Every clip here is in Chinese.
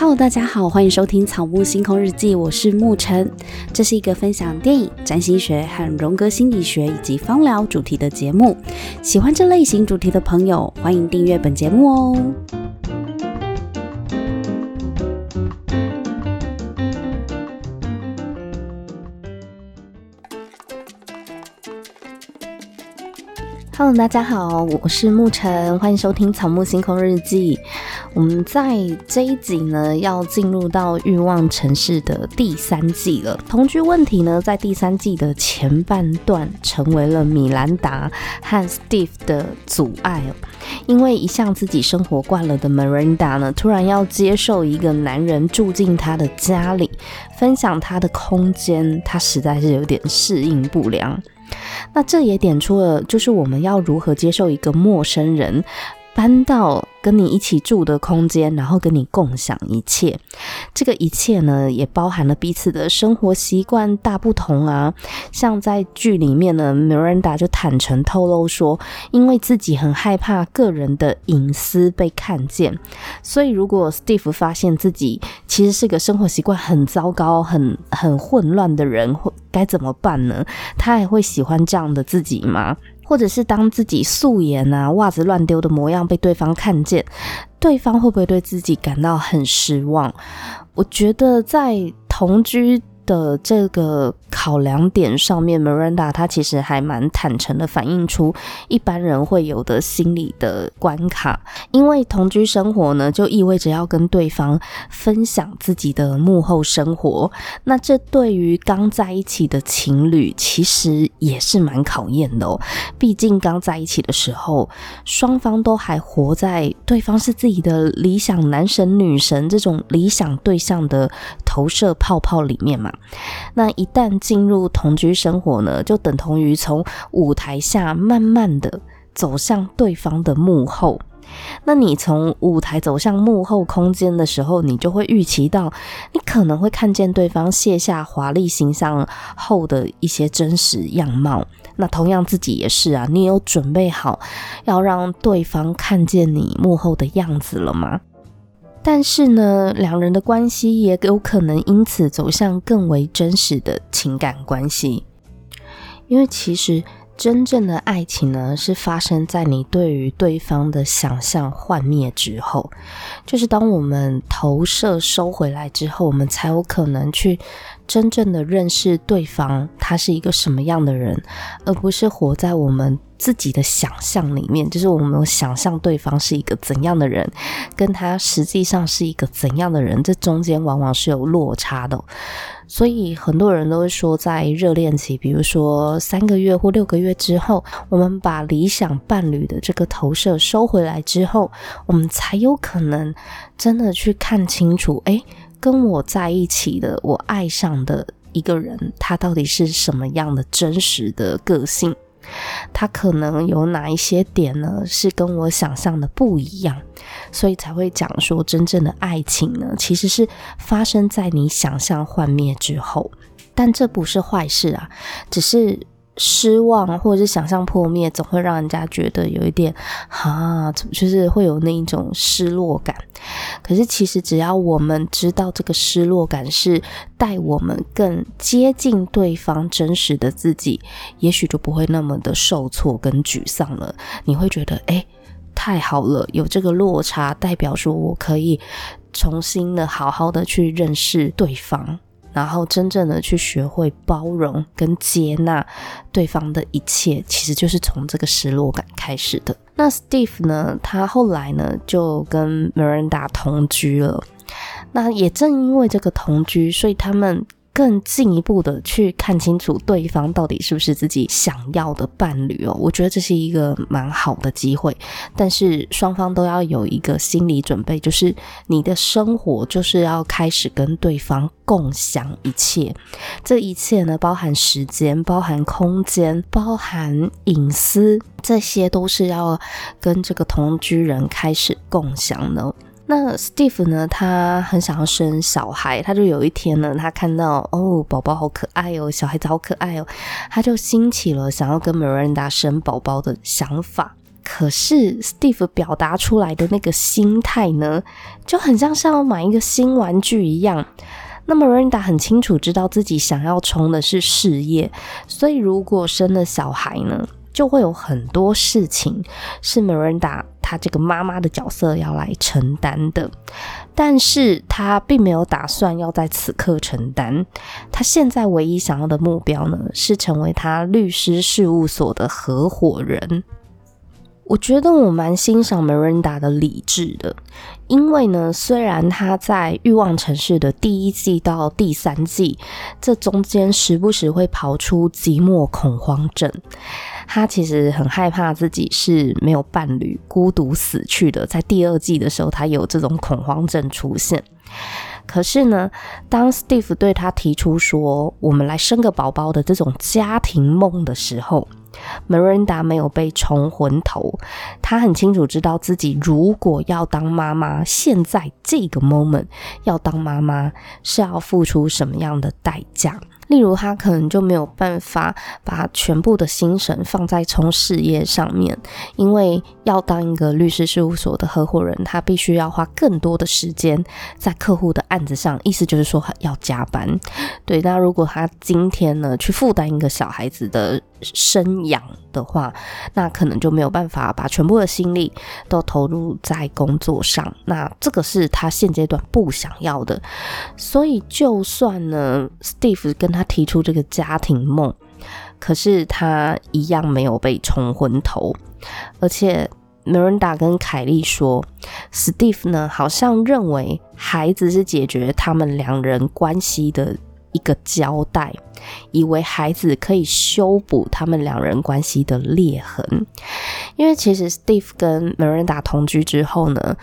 Hello，大家好，欢迎收听《草木星空日记》，我是沐晨。这是一个分享电影、占星学和荣格心理学以及芳疗主题的节目。喜欢这类型主题的朋友，欢迎订阅本节目哦。大家好，我是沐晨，欢迎收听《草木星空日记》。我们在这一集呢，要进入到《欲望城市》的第三季了。同居问题呢，在第三季的前半段成为了米兰达和 Steve 的阻碍。因为一向自己生活惯了的 Miranda 呢，突然要接受一个男人住进她的家里，分享她的空间，她实在是有点适应不良。那这也点出了，就是我们要如何接受一个陌生人搬到跟你一起住的空间，然后跟你共享一切。这个一切呢，也包含了彼此的生活习惯大不同啊。像在剧里面呢，Miranda 就坦诚透露说，因为自己很害怕个人的隐私被看见，所以如果 Steve 发现自己其实是个生活习惯很糟糕、很很混乱的人，会该怎么办呢？他还会喜欢这样的自己吗？或者是当自己素颜啊、袜子乱丢的模样被对方看见，对方会不会对自己感到很失望？我觉得在同居的这个考量点上面，Miranda 她其实还蛮坦诚的，反映出一般人会有的心理的关卡。因为同居生活呢，就意味着要跟对方分享自己的幕后生活。那这对于刚在一起的情侣，其实也是蛮考验的哦。毕竟刚在一起的时候，双方都还活在对方是自己的理想男神女神这种理想对象的投射泡泡里面嘛。那一旦进入同居生活呢，就等同于从舞台下慢慢的走向对方的幕后。那你从舞台走向幕后空间的时候，你就会预期到，你可能会看见对方卸下华丽形象后的一些真实样貌。那同样自己也是啊，你有准备好要让对方看见你幕后的样子了吗？但是呢，两人的关系也有可能因此走向更为真实的情感关系，因为其实真正的爱情呢，是发生在你对于对方的想象幻灭之后，就是当我们投射收回来之后，我们才有可能去真正的认识对方，他是一个什么样的人，而不是活在我们。自己的想象里面，就是我们想象对方是一个怎样的人，跟他实际上是一个怎样的人，这中间往往是有落差的。所以很多人都会说，在热恋期，比如说三个月或六个月之后，我们把理想伴侣的这个投射收回来之后，我们才有可能真的去看清楚，诶，跟我在一起的，我爱上的一个人，他到底是什么样的真实的个性。它可能有哪一些点呢，是跟我想象的不一样，所以才会讲说，真正的爱情呢，其实是发生在你想象幻灭之后，但这不是坏事啊，只是。失望或者是想象破灭，总会让人家觉得有一点啊，就是会有那一种失落感。可是其实只要我们知道这个失落感是带我们更接近对方真实的自己，也许就不会那么的受挫跟沮丧了。你会觉得，诶，太好了，有这个落差，代表说我可以重新的好好的去认识对方。然后真正的去学会包容跟接纳对方的一切，其实就是从这个失落感开始的。那 Steve 呢，他后来呢就跟 Miranda 同居了。那也正因为这个同居，所以他们。更进一步的去看清楚对方到底是不是自己想要的伴侣哦，我觉得这是一个蛮好的机会，但是双方都要有一个心理准备，就是你的生活就是要开始跟对方共享一切，这一切呢，包含时间、包含空间、包含隐私，这些都是要跟这个同居人开始共享的。那 Steve 呢，他很想要生小孩，他就有一天呢，他看到哦，宝宝好可爱哦，小孩子好可爱哦，他就兴起了想要跟 Miranda 生宝宝的想法。可是 Steve 表达出来的那个心态呢，就很像是要买一个新玩具一样。那么 Miranda 很清楚知道自己想要冲的是事业，所以如果生了小孩呢，就会有很多事情是 Miranda 他这个妈妈的角色要来承担的。但是他并没有打算要在此刻承担，他现在唯一想要的目标呢，是成为他律师事务所的合伙人。我觉得我蛮欣赏 Miranda 的理智的，因为呢，虽然她在《欲望城市》的第一季到第三季这中间时不时会跑出寂寞恐慌症，她其实很害怕自己是没有伴侣、孤独死去的。在第二季的时候，她有这种恐慌症出现。可是呢，当 Steve 对她提出说“我们来生个宝宝”的这种家庭梦的时候，Miranda 没有被冲昏头，她很清楚知道自己如果要当妈妈，现在这个 moment 要当妈妈是要付出什么样的代价。例如，他可能就没有办法把全部的心神放在冲事业上面，因为要当一个律师事务所的合伙人，他必须要花更多的时间在客户的案子上，意思就是说要加班。对，那如果他今天呢去负担一个小孩子的生养的话，那可能就没有办法把全部的心力都投入在工作上。那这个是他现阶段不想要的，所以就算呢，Steve 跟他。提出这个家庭梦，可是他一样没有被冲昏头，而且 Miranda 跟凯莉说，Steve 呢好像认为孩子是解决他们两人关系的一个交代，以为孩子可以修补他们两人关系的裂痕，因为其实 Steve 跟 Miranda 同居之后呢。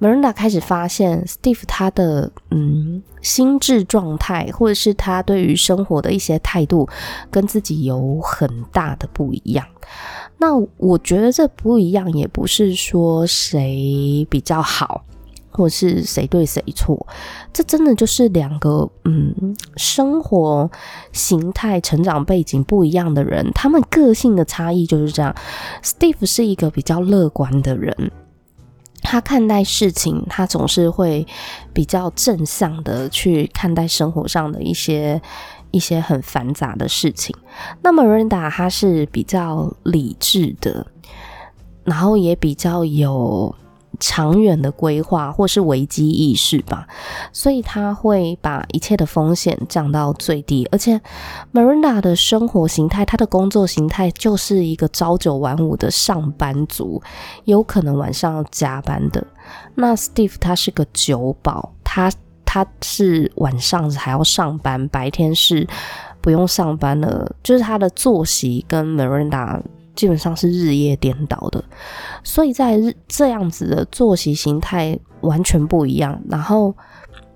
Miranda 开始发现，Steve 他的嗯心智状态，或者是他对于生活的一些态度，跟自己有很大的不一样。那我觉得这不一样，也不是说谁比较好，或是谁对谁错，这真的就是两个嗯生活形态、成长背景不一样的人，他们个性的差异就是这样。Steve 是一个比较乐观的人。他看待事情，他总是会比较正向的去看待生活上的一些一些很繁杂的事情。那么 Miranda 他是比较理智的，然后也比较有。长远的规划或是危机意识吧，所以他会把一切的风险降到最低。而且，Marinda 的生活形态，他的工作形态就是一个朝九晚五的上班族，有可能晚上要加班的。那 Steve 他是个酒保，他他是晚上还要上班，白天是不用上班的，就是他的作息跟 Miranda。基本上是日夜颠倒的，所以在日这样子的作息形态完全不一样。然后，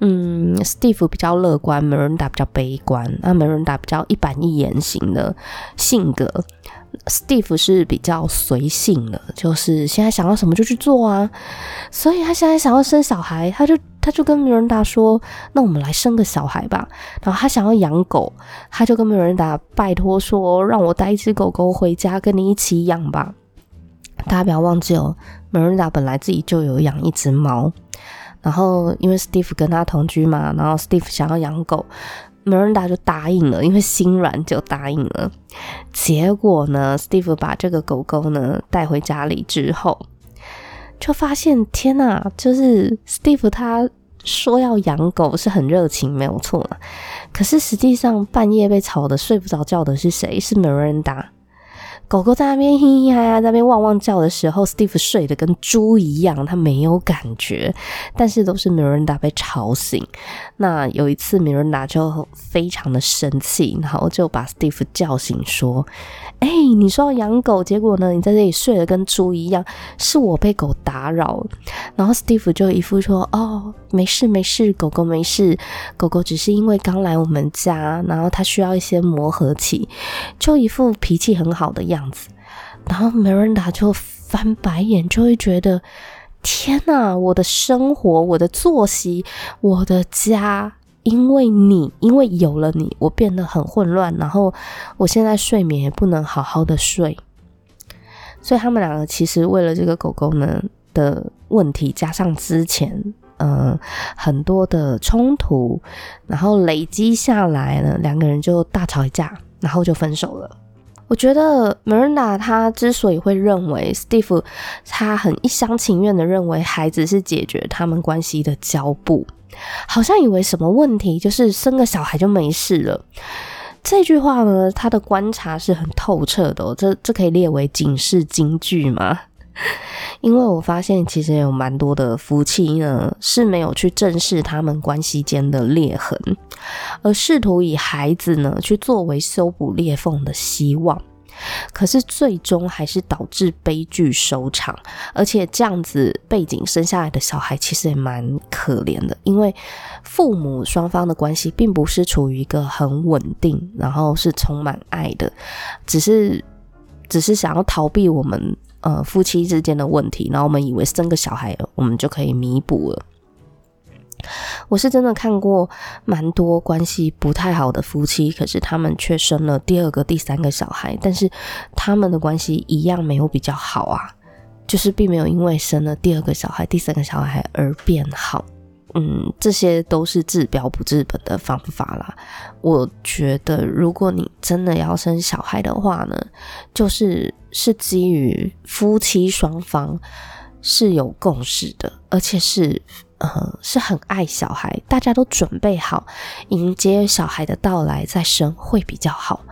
嗯，Steve 比较乐观，Miranda 比较悲观。那 Miranda 比较一板一眼型的性格，Steve 是比较随性的，就是现在想要什么就去做啊。所以他现在想要生小孩，他就。他就跟 Miranda 说：“那我们来生个小孩吧。”然后他想要养狗，他就跟 Miranda 拜托说：“让我带一只狗狗回家跟你一起养吧。”大家不要忘记哦，Miranda 本来自己就有养一只猫，然后因为 Steve 跟他同居嘛，然后 Steve 想要养狗，Miranda 就答应了，因为心软就答应了。结果呢，Steve 把这个狗狗呢带回家里之后，就发现天呐，就是 Steve 他。说要养狗是很热情，没有错。可是实际上半夜被吵得睡不着觉的是谁？是 Miranda。狗狗在那边嘻嘻哈哈，在那边汪汪叫的时候，Steve 睡得跟猪一样，他没有感觉。但是都是 Miranda 被吵醒。那有一次 Miranda 就非常的生气，然后就把 Steve 叫醒，说：“哎、你说要养狗，结果呢，你在这里睡得跟猪一样，是我被狗打扰。”然后 Steve 就一副说：“哦，没事没事，狗狗没事，狗狗只是因为刚来我们家，然后它需要一些磨合期，就一副脾气很好的样。”样子，然后 Miranda 就翻白眼，就会觉得天哪！我的生活，我的作息，我的家，因为你，因为有了你，我变得很混乱。然后我现在睡眠也不能好好的睡。所以他们两个其实为了这个狗狗呢的问题，加上之前、呃、很多的冲突，然后累积下来呢，两个人就大吵一架，然后就分手了。我觉得 Miranda 她之所以会认为 Steve 他很一厢情愿的认为孩子是解决他们关系的胶布，好像以为什么问题就是生个小孩就没事了。这句话呢，他的观察是很透彻的，这这可以列为警示金句吗？因为我发现其实有蛮多的夫妻呢是没有去正视他们关系间的裂痕，而试图以孩子呢去作为修补裂缝的希望，可是最终还是导致悲剧收场。而且这样子背景生下来的小孩其实也蛮可怜的，因为父母双方的关系并不是处于一个很稳定，然后是充满爱的，只是只是想要逃避我们。呃，夫妻之间的问题，然后我们以为生个小孩，我们就可以弥补了。我是真的看过蛮多关系不太好的夫妻，可是他们却生了第二个、第三个小孩，但是他们的关系一样没有比较好啊，就是并没有因为生了第二个小孩、第三个小孩而变好。嗯，这些都是治标不治本的方法啦。我觉得，如果你真的要生小孩的话呢，就是是基于夫妻双方是有共识的，而且是呃是很爱小孩，大家都准备好迎接小孩的到来再生会比较好。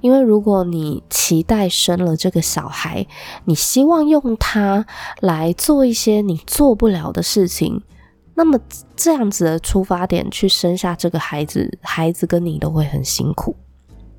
因为如果你期待生了这个小孩，你希望用他来做一些你做不了的事情。那么这样子的出发点去生下这个孩子，孩子跟你都会很辛苦。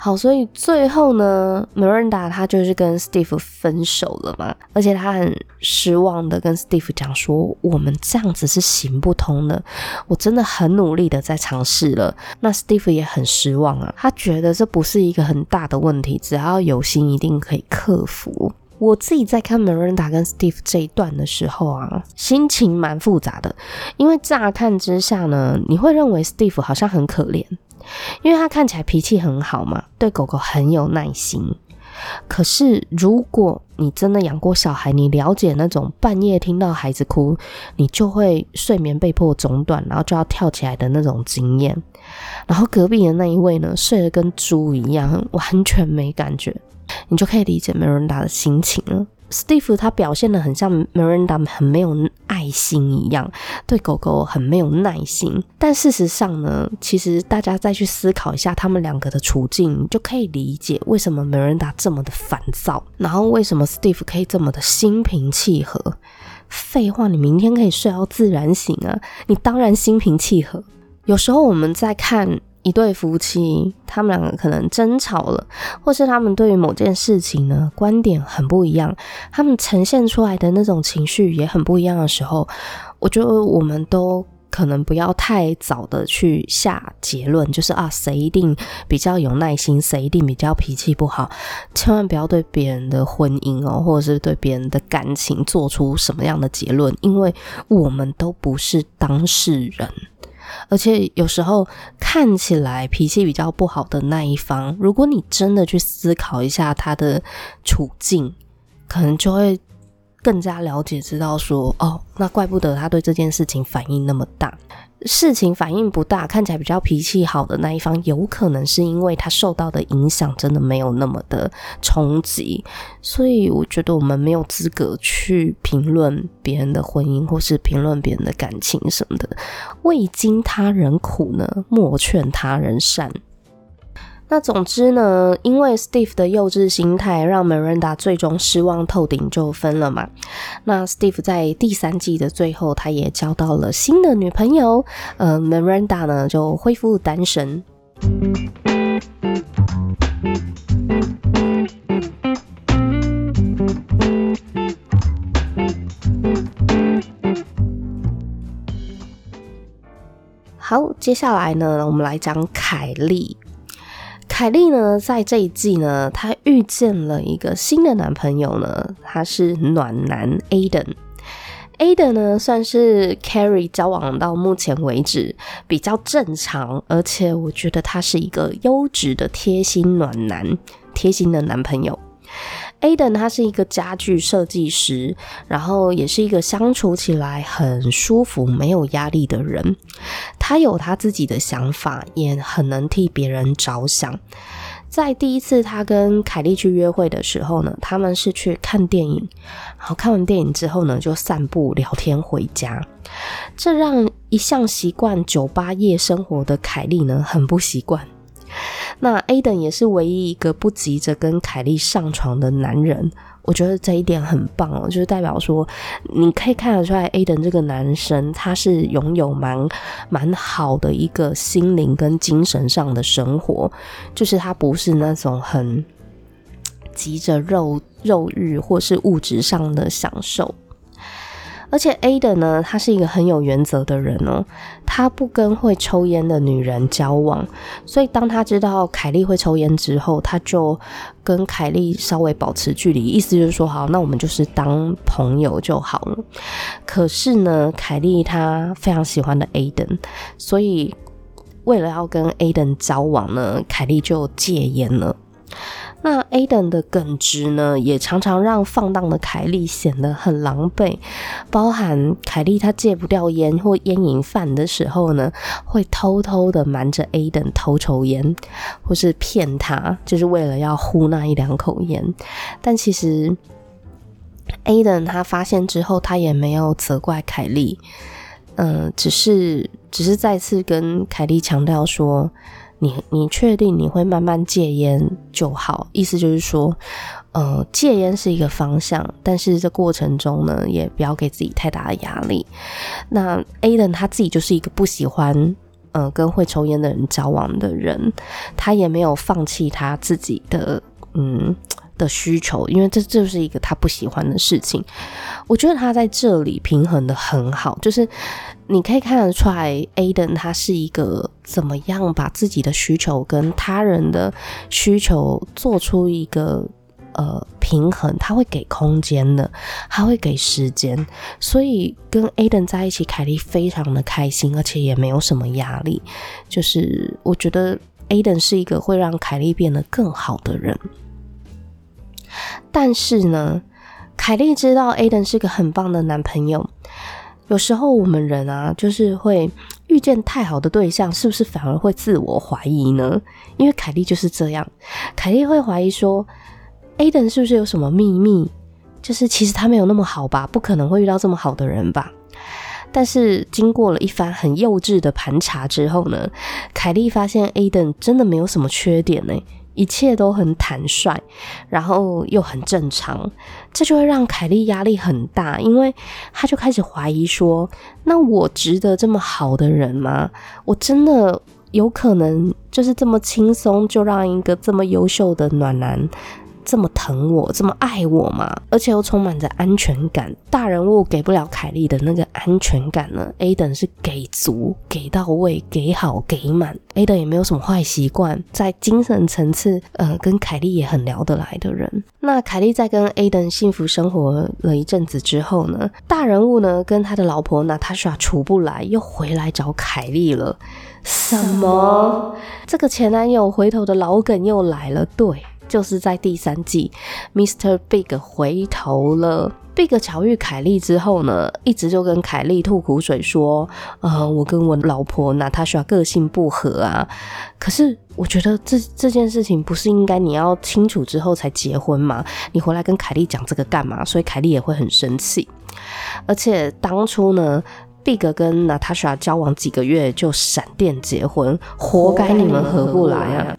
好，所以最后呢，Miranda 她就是跟 Steve 分手了嘛，而且她很失望的跟 Steve 讲说，我们这样子是行不通的。我真的很努力的在尝试了，那 Steve 也很失望啊，他觉得这不是一个很大的问题，只要有心一定可以克服。我自己在看 Miranda 跟 Steve 这一段的时候啊，心情蛮复杂的。因为乍看之下呢，你会认为 Steve 好像很可怜，因为他看起来脾气很好嘛，对狗狗很有耐心。可是如果你真的养过小孩，你了解那种半夜听到孩子哭，你就会睡眠被迫中断，然后就要跳起来的那种经验。然后隔壁的那一位呢，睡得跟猪一样，完全没感觉。你就可以理解 Miranda 的心情了。Steve 他表现得很像 Miranda 很没有爱心一样，对狗狗很没有耐心。但事实上呢，其实大家再去思考一下他们两个的处境，就可以理解为什么 Miranda 这么的烦躁，然后为什么 Steve 可以这么的心平气和。废话，你明天可以睡到自然醒啊！你当然心平气和。有时候我们在看。一对夫妻，他们两个可能争吵了，或是他们对于某件事情呢，观点很不一样，他们呈现出来的那种情绪也很不一样的时候，我觉得我们都可能不要太早的去下结论，就是啊，谁一定比较有耐心，谁一定比较脾气不好，千万不要对别人的婚姻哦，或者是对别人的感情做出什么样的结论，因为我们都不是当事人。而且有时候看起来脾气比较不好的那一方，如果你真的去思考一下他的处境，可能就会更加了解，知道说，哦，那怪不得他对这件事情反应那么大。事情反应不大，看起来比较脾气好的那一方，有可能是因为他受到的影响真的没有那么的冲击，所以我觉得我们没有资格去评论别人的婚姻，或是评论别人的感情什么的。未经他人苦呢，莫劝他人善。那总之呢，因为 Steve 的幼稚心态，让 Miranda 最终失望透顶，就分了嘛。那 Steve 在第三季的最后，他也交到了新的女朋友，呃，Miranda 呢就恢复单身。好，接下来呢，我们来讲凯莉。凯莉呢，在这一季呢，她遇见了一个新的男朋友呢，他是暖男 Aiden。Aiden 呢，算是 Carrie 交往到目前为止比较正常，而且我觉得他是一个优质的贴心暖男，贴心的男朋友。Aden 他是一个家具设计师，然后也是一个相处起来很舒服、没有压力的人。他有他自己的想法，也很能替别人着想。在第一次他跟凯莉去约会的时候呢，他们是去看电影，然后看完电影之后呢，就散步聊天回家。这让一向习惯酒吧夜生活的凯莉呢，很不习惯。那 Aden 也是唯一一个不急着跟凯莉上床的男人，我觉得这一点很棒哦，就是代表说你可以看得出来，A 的这个男生他是拥有蛮蛮好的一个心灵跟精神上的生活，就是他不是那种很急着肉肉欲或是物质上的享受。而且 Aden 呢，他是一个很有原则的人哦，他不跟会抽烟的女人交往，所以当他知道凯莉会抽烟之后，他就跟凯莉稍微保持距离，意思就是说，好，那我们就是当朋友就好了。可是呢，凯莉她非常喜欢的 Aden，所以为了要跟 Aden 交往呢，凯莉就戒烟了。那 Aden 的耿直呢，也常常让放荡的凯莉显得很狼狈。包含凯莉她戒不掉烟或烟瘾犯的时候呢，会偷偷的瞒着 Aden 偷抽烟，或是骗他，就是为了要呼那一两口烟。但其实 Aden 他发现之后，他也没有责怪凯莉，嗯、只是只是再次跟凯莉强调说。你你确定你会慢慢戒烟就好？意思就是说，呃，戒烟是一个方向，但是这过程中呢，也不要给自己太大的压力。那 Aden 他自己就是一个不喜欢呃跟会抽烟的人交往的人，他也没有放弃他自己的嗯。的需求，因为这就是一个他不喜欢的事情。我觉得他在这里平衡得很好，就是你可以看得出来，Aden 他是一个怎么样把自己的需求跟他人的需求做出一个呃平衡，他会给空间的，他会给时间，所以跟 Aden 在一起，凯莉非常的开心，而且也没有什么压力。就是我觉得 Aden 是一个会让凯莉变得更好的人。但是呢，凯莉知道 Aden 是个很棒的男朋友。有时候我们人啊，就是会遇见太好的对象，是不是反而会自我怀疑呢？因为凯莉就是这样，凯莉会怀疑说，Aden 是不是有什么秘密？就是其实他没有那么好吧，不可能会遇到这么好的人吧。但是经过了一番很幼稚的盘查之后呢，凯莉发现 Aden 真的没有什么缺点呢。一切都很坦率，然后又很正常，这就会让凯莉压力很大，因为她就开始怀疑说：那我值得这么好的人吗？我真的有可能就是这么轻松就让一个这么优秀的暖男？这么疼我，这么爱我吗？而且又充满着安全感。大人物给不了凯莉的那个安全感呢？Aden 是给足、给到位、给好、给满。Aden 也没有什么坏习惯，在精神层次，呃，跟凯莉也很聊得来的人。那凯莉在跟 Aden 幸福生活了一阵子之后呢，大人物呢跟他的老婆娜塔莎处不来，又回来找凯莉了。什么？这个前男友回头的老梗又来了。对。就是在第三季，Mr. Big 回头了。Big 巧遇凯莉之后呢，一直就跟凯莉吐苦水说：“呃，我跟我老婆娜塔莎个性不合啊。”可是我觉得这这件事情不是应该你要清楚之后才结婚吗？你回来跟凯莉讲这个干嘛？所以凯莉也会很生气。而且当初呢，Big 跟娜塔莎交往几个月就闪电结婚，活该你们合不来啊！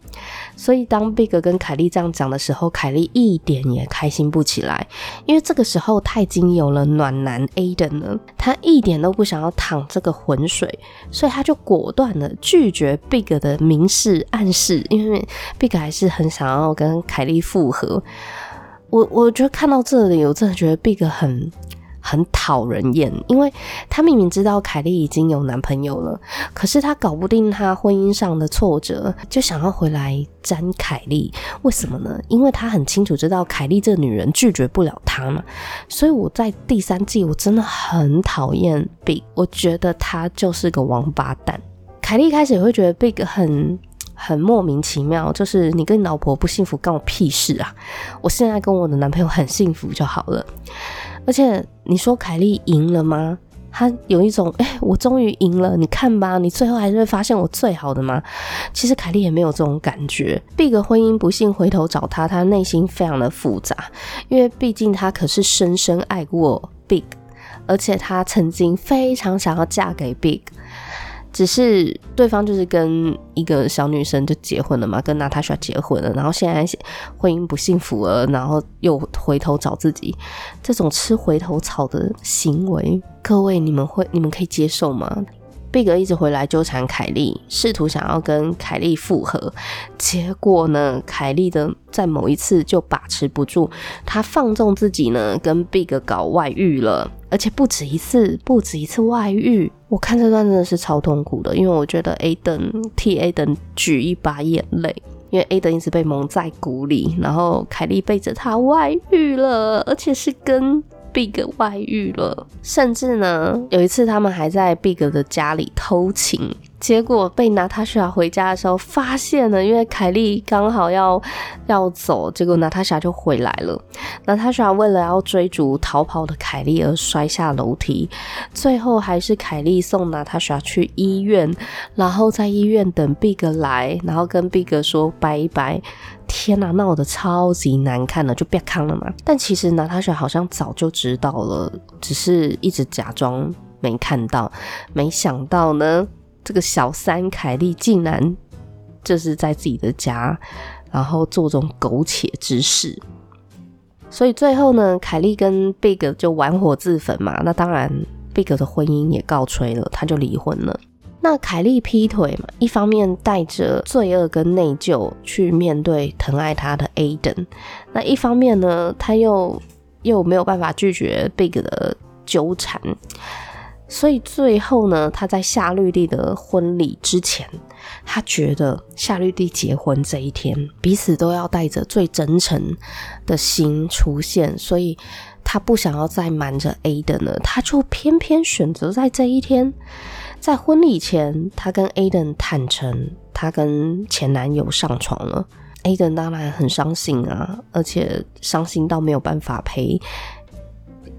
所以当 Big 跟凯莉这样讲的时候，凯莉一点也开心不起来，因为这个时候他已经有了暖男 Aden 了，他一点都不想要淌这个浑水，所以他就果断的拒绝 Big 的明示暗示，因为 Big 还是很想要跟凯莉复合。我我觉得看到这里，我真的觉得 Big 很。很讨人厌，因为他明明知道凯莉已经有男朋友了，可是他搞不定他婚姻上的挫折，就想要回来沾凯莉。为什么呢？因为他很清楚知道凯莉这女人拒绝不了他嘛。所以我在第三季我真的很讨厌 Big，我觉得他就是个王八蛋。凯莉开始也会觉得 Big 很。很莫名其妙，就是你跟你老婆不幸福，关我屁事啊！我现在跟我的男朋友很幸福就好了。而且你说凯莉赢了吗？她有一种，哎、我终于赢了，你看吧，你最后还是会发现我最好的吗？其实凯莉也没有这种感觉。Big 婚姻不幸回头找他，他内心非常的复杂，因为毕竟他可是深深爱过 Big，而且他曾经非常想要嫁给 Big。只是对方就是跟一个小女生就结婚了嘛，跟娜塔莎结婚了，然后现在婚姻不幸福了，然后又回头找自己，这种吃回头草的行为，各位你们会你们可以接受吗？贝格一直回来纠缠凯莉，试图想要跟凯莉复合，结果呢，凯莉的在某一次就把持不住，她放纵自己呢，跟贝格搞外遇了，而且不止一次，不止一次外遇。我看这段真的是超痛苦的，因为我觉得 Aden 替 Aden 举一把眼泪，因为 A 登一直被蒙在鼓里，然后凯莉背着他外遇了，而且是跟。Big 外遇了，甚至呢，有一次他们还在 Big 的家里偷情。结果被娜塔莎回家的时候发现了，因为凯莉刚好要要走，结果娜塔莎就回来了。娜塔莎为了要追逐逃跑的凯莉而摔下楼梯，最后还是凯莉送娜塔莎去医院，然后在医院等 Big 来，然后跟 Big 说拜拜。天哪，闹得超级难看的，就别看了嘛。但其实娜塔莎好像早就知道了，只是一直假装没看到。没想到呢。这个小三凯莉竟然就是在自己的家，然后做这种苟且之事，所以最后呢，凯莉跟 Big 就玩火自焚嘛。那当然，Big 的婚姻也告吹了，他就离婚了。那凯莉劈腿嘛，一方面带着罪恶跟内疚去面对疼爱她的 Aiden，那一方面呢，他又又没有办法拒绝 Big 的纠缠。所以最后呢，他在夏绿蒂的婚礼之前，他觉得夏绿蒂结婚这一天，彼此都要带着最真诚的心出现，所以他不想要再瞒着 Aiden，了，他就偏偏选择在这一天，在婚礼前，他跟 Aden 坦诚，他跟前男友上床了。Aden 当然很伤心啊，而且伤心到没有办法陪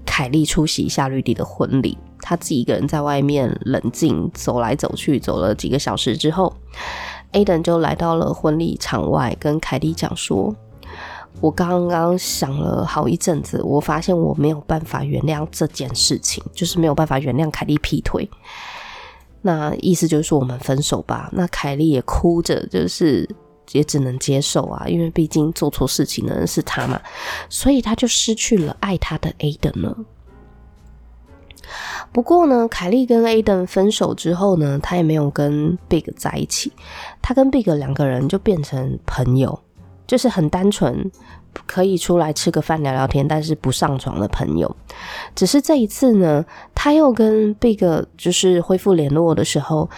凯莉出席夏绿蒂的婚礼。他自己一个人在外面冷静走来走去，走了几个小时之后，Aden 就来到了婚礼场外，跟凯莉讲说：“我刚刚想了好一阵子，我发现我没有办法原谅这件事情，就是没有办法原谅凯莉劈腿。那意思就是说我们分手吧。那凯莉也哭着，就是也只能接受啊，因为毕竟做错事情的人是他嘛，所以他就失去了爱他的 Aden 了。”不过呢，凯莉跟 Aiden 分手之后呢，他也没有跟 Big 在一起，他跟 Big 两个人就变成朋友，就是很单纯，可以出来吃个饭聊聊天，但是不上床的朋友。只是这一次呢，他又跟 Big 就是恢复联络的时候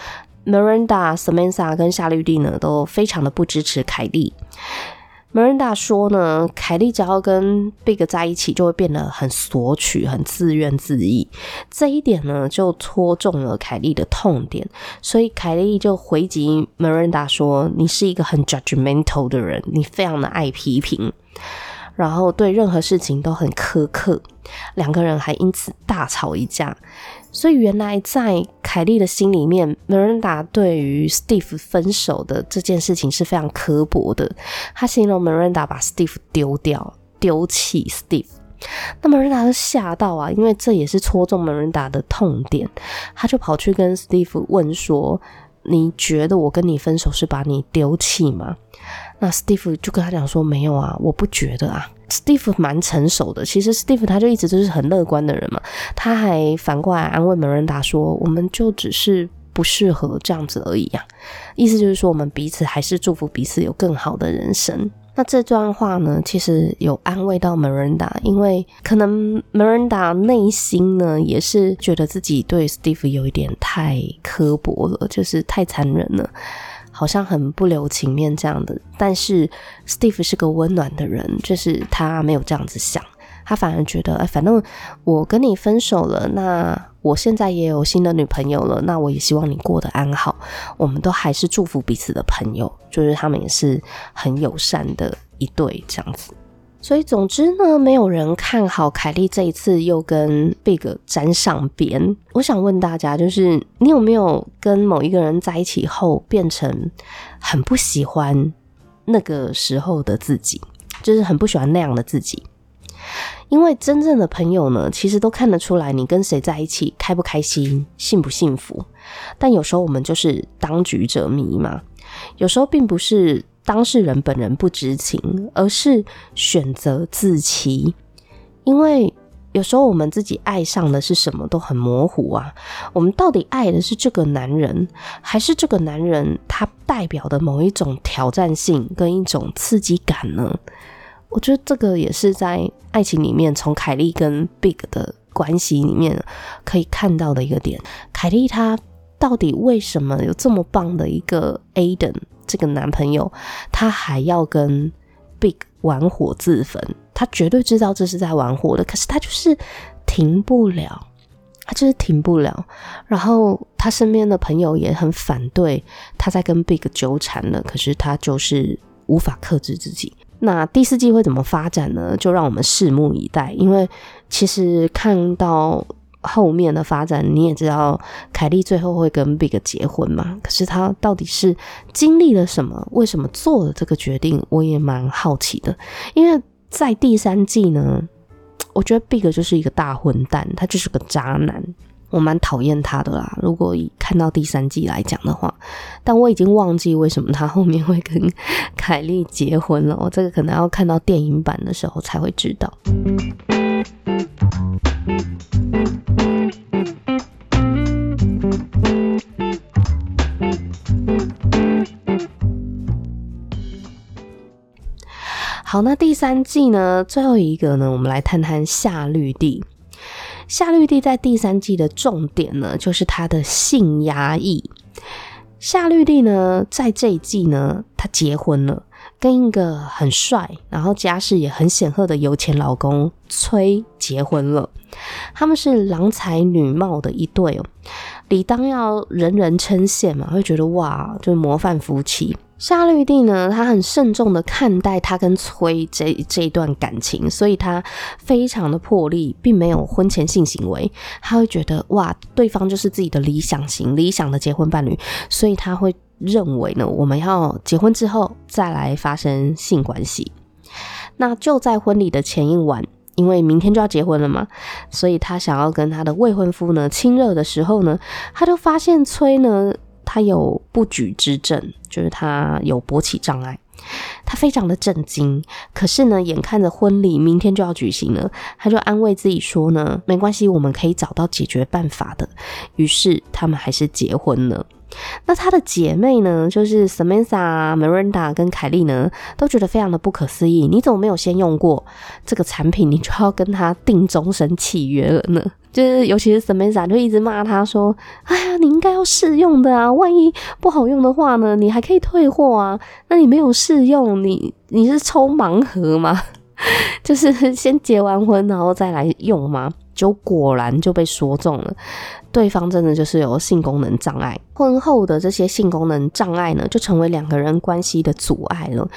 ，Miranda、Samantha 跟夏绿蒂呢都非常的不支持凯蒂。Miranda 说呢，凯莉只要跟 Big 在一起，就会变得很索取、很自怨自艾。这一点呢，就戳中了凯莉的痛点，所以凯莉就回击 Miranda 说：“你是一个很 judgmental 的人，你非常的爱批评，然后对任何事情都很苛刻。”两个人还因此大吵一架。所以原来在凯莉的心里面，Miranda 对于 Steve 分手的这件事情是非常刻薄的。他形容 Miranda 把 Steve 丢掉，丢弃 Steve。那 Miranda 就吓到啊，因为这也是戳中 Miranda 的痛点。他就跑去跟 Steve 问说：“你觉得我跟你分手是把你丢弃吗？”那 Steve 就跟他讲说：“没有啊，我不觉得啊。” Steve 蛮成熟的，其实 Steve 他就一直都是很乐观的人嘛，他还反过来安慰 Miranda 说：“我们就只是不适合这样子而已呀。”意思就是说，我们彼此还是祝福彼此有更好的人生。那这段话呢，其实有安慰到 Miranda，因为可能 Miranda 内心呢也是觉得自己对 Steve 有一点太刻薄了，就是太残忍了。好像很不留情面这样的，但是 Steve 是个温暖的人，就是他没有这样子想，他反而觉得，哎，反正我跟你分手了，那我现在也有新的女朋友了，那我也希望你过得安好。我们都还是祝福彼此的朋友，就是他们也是很友善的一对这样子。所以总之呢，没有人看好凯莉这一次又跟 Big 沾上边。我想问大家，就是你有没有跟某一个人在一起后，变成很不喜欢那个时候的自己，就是很不喜欢那样的自己？因为真正的朋友呢，其实都看得出来你跟谁在一起开不开心、幸不幸福。但有时候我们就是当局者迷嘛，有时候并不是。当事人本人不知情，而是选择自欺。因为有时候我们自己爱上的是什么都很模糊啊。我们到底爱的是这个男人，还是这个男人他代表的某一种挑战性跟一种刺激感呢？我觉得这个也是在爱情里面，从凯莉跟 Big 的关系里面可以看到的一个点。凯莉她到底为什么有这么棒的一个 Aiden？这个男朋友，他还要跟 Big 玩火自焚，他绝对知道这是在玩火的，可是他就是停不了，他就是停不了。然后他身边的朋友也很反对他在跟 Big 纠缠了，可是他就是无法克制自己。那第四季会怎么发展呢？就让我们拭目以待，因为其实看到。后面的发展你也知道，凯莉最后会跟 Big 结婚嘛？可是他到底是经历了什么？为什么做了这个决定？我也蛮好奇的。因为在第三季呢，我觉得 Big 就是一个大混蛋，他就是个渣男，我蛮讨厌他的啦。如果以看到第三季来讲的话，但我已经忘记为什么他后面会跟凯莉结婚了。我这个可能要看到电影版的时候才会知道。好，那第三季呢？最后一个呢？我们来谈谈夏绿蒂。夏绿蒂在第三季的重点呢，就是她的性压抑。夏绿蒂呢，在这一季呢，她结婚了，跟一个很帅，然后家世也很显赫的有钱老公崔结婚了。他们是郎才女貌的一对哦，理当要人人称羡嘛，会觉得哇，就是模范夫妻。夏绿蒂呢，她很慎重的看待她跟崔这这一段感情，所以她非常的破例，并没有婚前性行为。她会觉得哇，对方就是自己的理想型、理想的结婚伴侣，所以她会认为呢，我们要结婚之后再来发生性关系。那就在婚礼的前一晚，因为明天就要结婚了嘛，所以她想要跟她的未婚夫呢亲热的时候呢，她就发现崔呢。他有不举之症，就是他有勃起障碍，他非常的震惊。可是呢，眼看着婚礼明天就要举行了，他就安慰自己说呢，没关系，我们可以找到解决办法的。于是他们还是结婚了。那她的姐妹呢，就是 Samantha、Miranda 跟凯莉呢，都觉得非常的不可思议。你怎么没有先用过这个产品，你就要跟他订终身契约了呢？就是尤其是 Samantha 就一直骂他说：“哎呀，你应该要试用的啊，万一不好用的话呢，你还可以退货啊。那你没有试用，你你是抽盲盒吗？就是先结完婚然后再来用吗？”就果然就被说中了，对方真的就是有性功能障碍。婚后的这些性功能障碍呢，就成为两个人关系的阻碍了。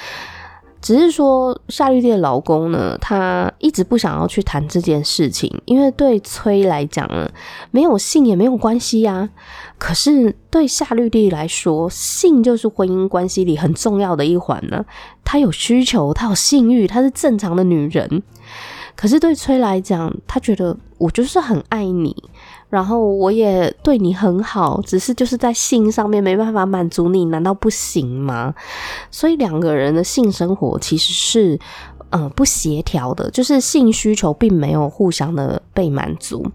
只是说夏绿蒂的老公呢，他一直不想要去谈这件事情，因为对崔来讲呢，没有性也没有关系呀。可是对夏绿蒂来说，性就是婚姻关系里很重要的一环呢。她有需求，她有性欲，她是正常的女人。可是对崔来讲，他觉得我就是很爱你，然后我也对你很好，只是就是在性上面没办法满足你，难道不行吗？所以两个人的性生活其实是嗯不协调的，就是性需求并没有互相的被满足。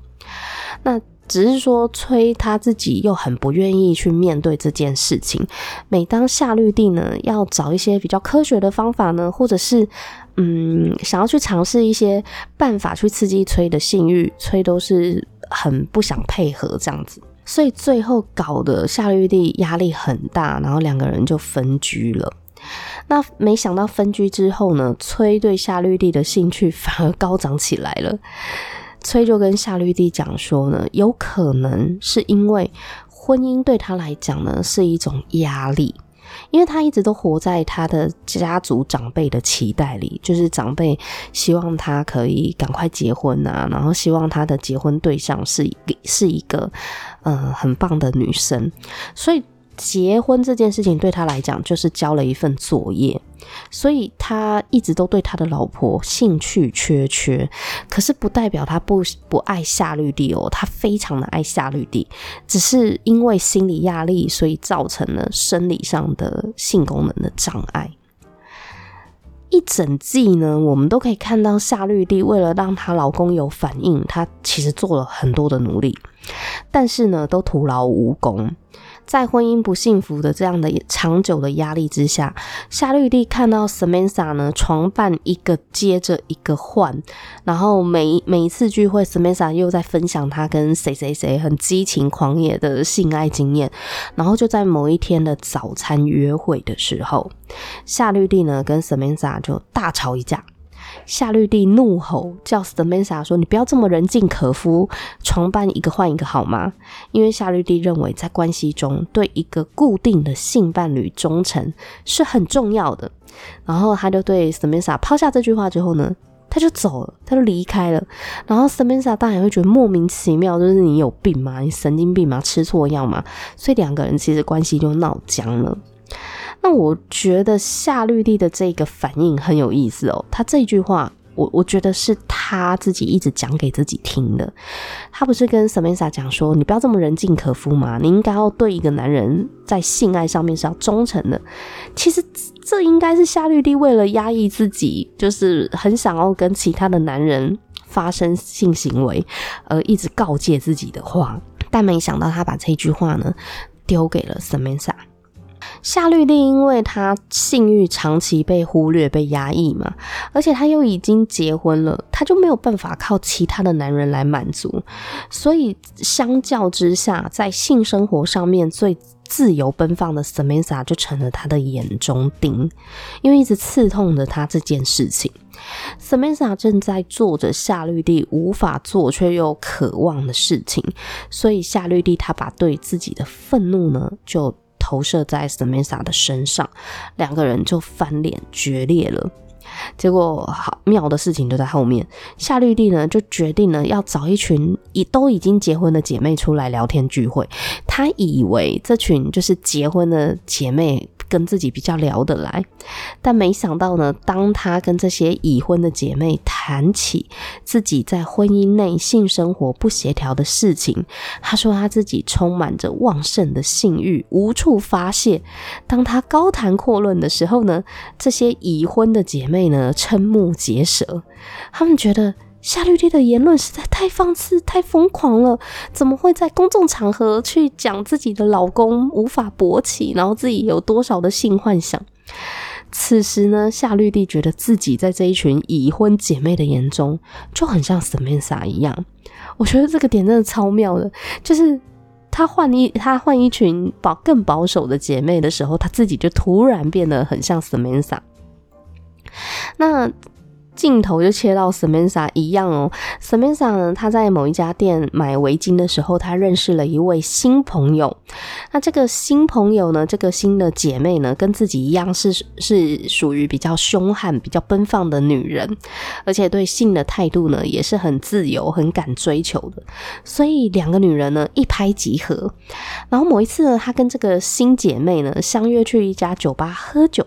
那只是说崔他自己又很不愿意去面对这件事情。每当夏绿蒂呢要找一些比较科学的方法呢，或者是。嗯，想要去尝试一些办法去刺激崔的性欲，崔都是很不想配合这样子，所以最后搞得夏绿蒂压力很大，然后两个人就分居了。那没想到分居之后呢，崔对夏绿蒂的兴趣反而高涨起来了。崔就跟夏绿蒂讲说呢，有可能是因为婚姻对他来讲呢是一种压力。因为他一直都活在他的家族长辈的期待里，就是长辈希望他可以赶快结婚啊，然后希望他的结婚对象是一是一个呃很棒的女生，所以。结婚这件事情对他来讲就是交了一份作业，所以他一直都对他的老婆兴趣缺缺。可是不代表他不不爱夏绿蒂哦，他非常的爱夏绿蒂，只是因为心理压力，所以造成了生理上的性功能的障碍。一整季呢，我们都可以看到夏绿蒂为了让她老公有反应，她其实做了很多的努力，但是呢，都徒劳无功。在婚姻不幸福的这样的长久的压力之下，夏绿蒂看到 Samantha 呢床伴一个接着一个换，然后每每一次聚会，Samantha 又在分享她跟谁谁谁很激情狂野的性爱经验，然后就在某一天的早餐约会的时候，夏绿蒂呢跟 Samantha 就大吵一架。夏绿蒂怒吼，叫 Samantha 说：“你不要这么人尽可夫，床伴一个换一个好吗？”因为夏绿蒂认为，在关系中对一个固定的性伴侣忠诚是很重要的。然后他就对 Samantha 抛下这句话之后呢，他就走了，他就离开了。然后 Samantha 当然会觉得莫名其妙，就是你有病吗？你神经病吗？吃错药吗？所以两个人其实关系就闹僵了。那我觉得夏绿蒂的这个反应很有意思哦。他这句话，我我觉得是他自己一直讲给自己听的。他不是跟 Samantha 讲说：“你不要这么人尽可夫嘛，你应该要对一个男人在性爱上面是要忠诚的。”其实这应该是夏绿蒂为了压抑自己，就是很想要跟其他的男人发生性行为，而一直告诫自己的话。但没想到他把这句话呢丢给了 Samantha。夏绿蒂因为她性欲长期被忽略、被压抑嘛，而且她又已经结婚了，她就没有办法靠其他的男人来满足，所以相较之下，在性生活上面最自由奔放的 Samantha 就成了她的眼中钉，因为一直刺痛着她这件事情。Samantha 正在做着夏绿蒂无法做却又渴望的事情，所以夏绿蒂她把对自己的愤怒呢就。投射在 Samantha 的身上，两个人就翻脸决裂了。结果好妙的事情就在后面，夏绿蒂呢就决定了要找一群已都已经结婚的姐妹出来聊天聚会。她以为这群就是结婚的姐妹。跟自己比较聊得来，但没想到呢，当他跟这些已婚的姐妹谈起自己在婚姻内性生活不协调的事情，他说他自己充满着旺盛的性欲，无处发泄。当他高谈阔论的时候呢，这些已婚的姐妹呢瞠目结舌，他们觉得。夏绿蒂的言论实在太放肆、太疯狂了，怎么会在公众场合去讲自己的老公无法勃起，然后自己有多少的性幻想？此时呢，夏绿蒂觉得自己在这一群已婚姐妹的眼中就很像 Samantha 一样。我觉得这个点真的超妙的，就是她换一她换一群保更保守的姐妹的时候，她自己就突然变得很像 Samantha。那。镜头就切到 Samantha 一样哦，Samantha 呢，她在某一家店买围巾的时候，她认识了一位新朋友。那这个新朋友呢，这个新的姐妹呢，跟自己一样是是属于比较凶悍、比较奔放的女人，而且对性的态度呢，也是很自由、很敢追求的。所以两个女人呢，一拍即合。然后某一次呢，她跟这个新姐妹呢，相约去一家酒吧喝酒。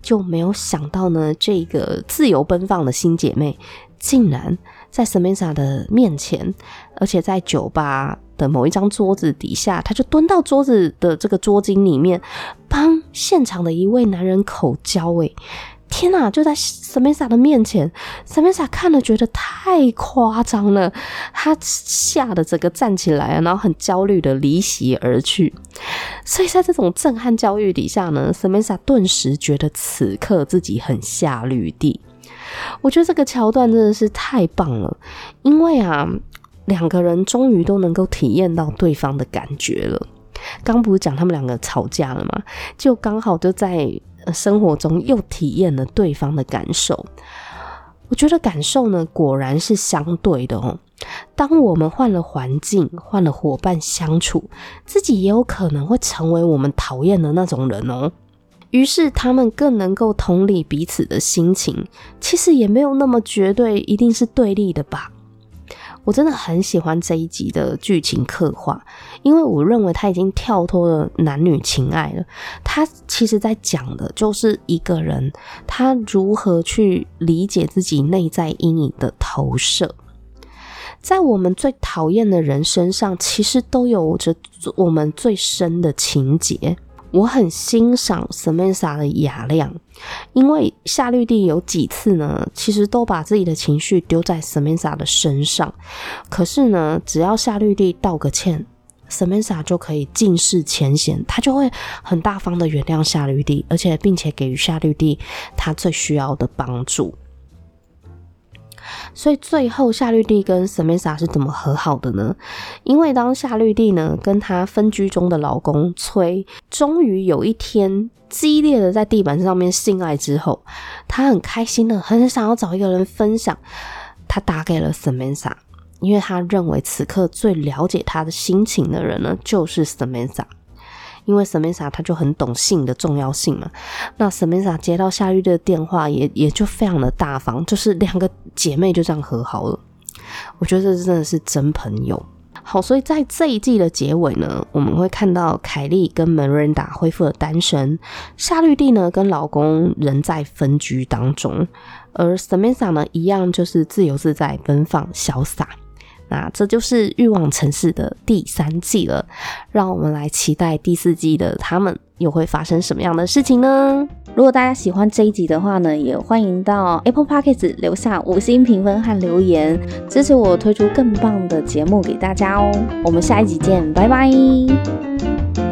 就没有想到呢，这个自由奔放的新姐妹，竟然在 Samantha 的面前，而且在酒吧的某一张桌子底下，她就蹲到桌子的这个桌巾里面，帮现场的一位男人口交。诶。天呐，就在 Samantha 的面前，Samantha 看了觉得太夸张了，她吓得整个站起来，然后很焦虑的离席而去。所以在这种震撼教育底下呢，Samantha 顿时觉得此刻自己很下绿地。我觉得这个桥段真的是太棒了，因为啊，两个人终于都能够体验到对方的感觉了。刚不是讲他们两个吵架了吗？就刚好就在生活中又体验了对方的感受。我觉得感受呢，果然是相对的哦。当我们换了环境，换了伙伴相处，自己也有可能会成为我们讨厌的那种人哦。于是他们更能够同理彼此的心情，其实也没有那么绝对，一定是对立的吧。我真的很喜欢这一集的剧情刻画，因为我认为他已经跳脱了男女情爱了。他其实在讲的就是一个人，他如何去理解自己内在阴影的投射。在我们最讨厌的人身上，其实都有着我们最深的情结。我很欣赏 Samantha 的雅量，因为夏绿蒂有几次呢，其实都把自己的情绪丢在 Samantha 的身上。可是呢，只要夏绿蒂道个歉，Samantha 就可以尽释前嫌，他就会很大方的原谅夏绿蒂，而且并且给予夏绿蒂他最需要的帮助。所以最后夏绿蒂跟 Samantha 是怎么和好的呢？因为当夏绿蒂呢跟她分居中的老公崔，终于有一天激烈的在地板上面性爱之后，她很开心的，很想要找一个人分享。她打给了 Samantha，因为她认为此刻最了解她的心情的人呢，就是 Samantha。因为 Samantha 她就很懂性的重要性嘛，那 Samantha 接到夏绿蒂的电话也也就非常的大方，就是两个姐妹就这样和好了。我觉得这真的是真朋友。好，所以在这一季的结尾呢，我们会看到凯莉跟 Miranda 恢复了单身，夏绿蒂呢跟老公仍在分居当中，而 Samantha 呢一样就是自由自在、奔放潇洒。那这就是《欲望城市》的第三季了，让我们来期待第四季的他们又会发生什么样的事情呢？如果大家喜欢这一集的话呢，也欢迎到 Apple Podcast 留下五星评分和留言，支持我推出更棒的节目给大家哦。我们下一集见，拜拜。